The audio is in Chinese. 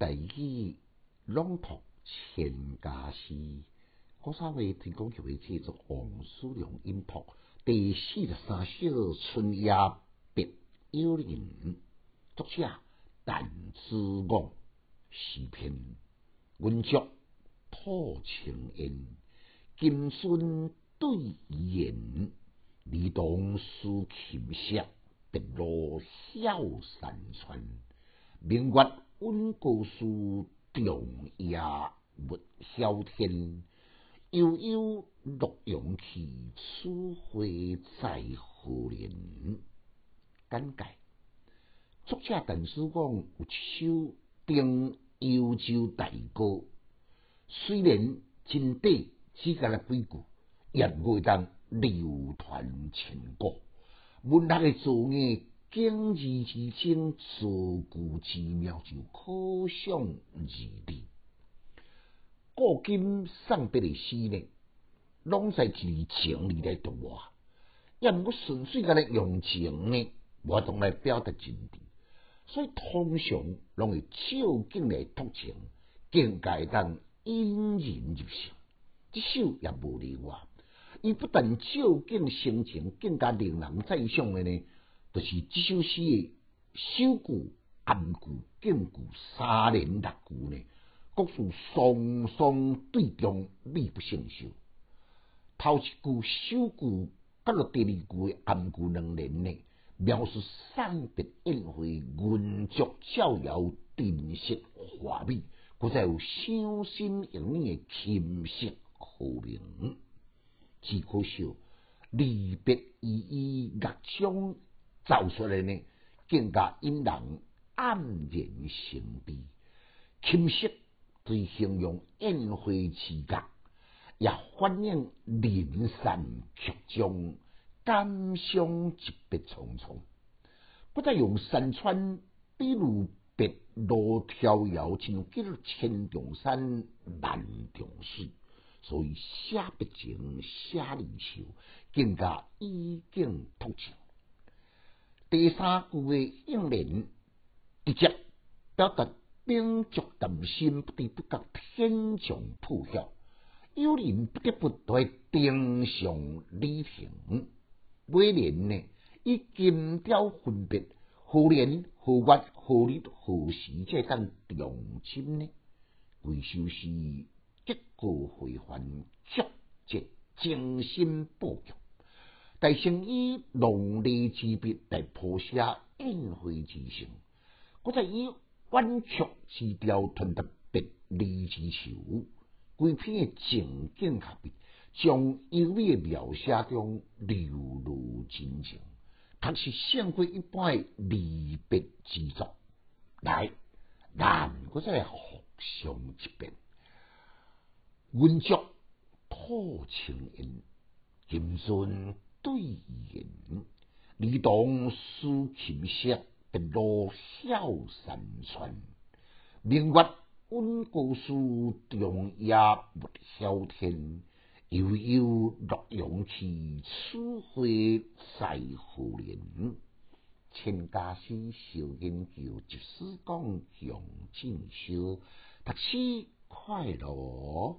大语朗读千家诗，古早话提供曲为制作王叔良音谱，第四十三首春夜别幽人，作者陈子昂，诗篇文竹吐青烟，金樽对言，儿童思琴瑟，别路晓山川，明月。温故事重夜勿晓天，悠悠洛阳去，此回在何年？简介：作者陈思广有一首《定幽州大歌》，虽然真短，只甲了几句，也未当流传千古。文学的造诣。经字之精，词句之妙，就可想而知。古今送别的诗呢，拢在一情里来读我，也毋过纯粹甲咧用情呢，我同来表达真谛。所以通常拢会照景来读情，境界当引人入胜。这首也无例外，伊不但照景心情，更加令人赞赏的呢。就是这首诗的首句、暗句、敬句三连六句呢，各是双双对中，密不胜收。头一句首句，甲落第二句的暗句两连呢，描述送别宴会，云竹逍遥，灯色华美，搁再有伤心盈盈的琴瑟和鸣，只可惜离别依依，乐章。造出来呢，更加引人黯然神悲。琴瑟对形容宴会之乐，也反映人山曲终，感伤一别匆匆。不再用山川比如别路迢遥，像记录千重山，万重水。所以写别情，写离愁，更加意境突出。第三句的应联，直接表达秉烛担心，不得不觉天降破晓，有人不得不在登上礼亭。尾联呢，以金雕分别，何年何月何日何时才当重亲呢？为修是结果回还，曲折精心布局。大圣以浓丽之笔来谱写宴会之情，我再以婉曲之调传达别离之愁。规篇的情景下笔，将优美描写中流露真情，确是胜过一般离别之作。来，咱我再来复诵一遍：温竹吐清音，金樽。对言，离动思琴瑟，别路晓山川。明月温故事，中夜勿晓天。悠悠洛阳去，此回在何年？千家诗，小研究，即使讲向进修，读书快乐。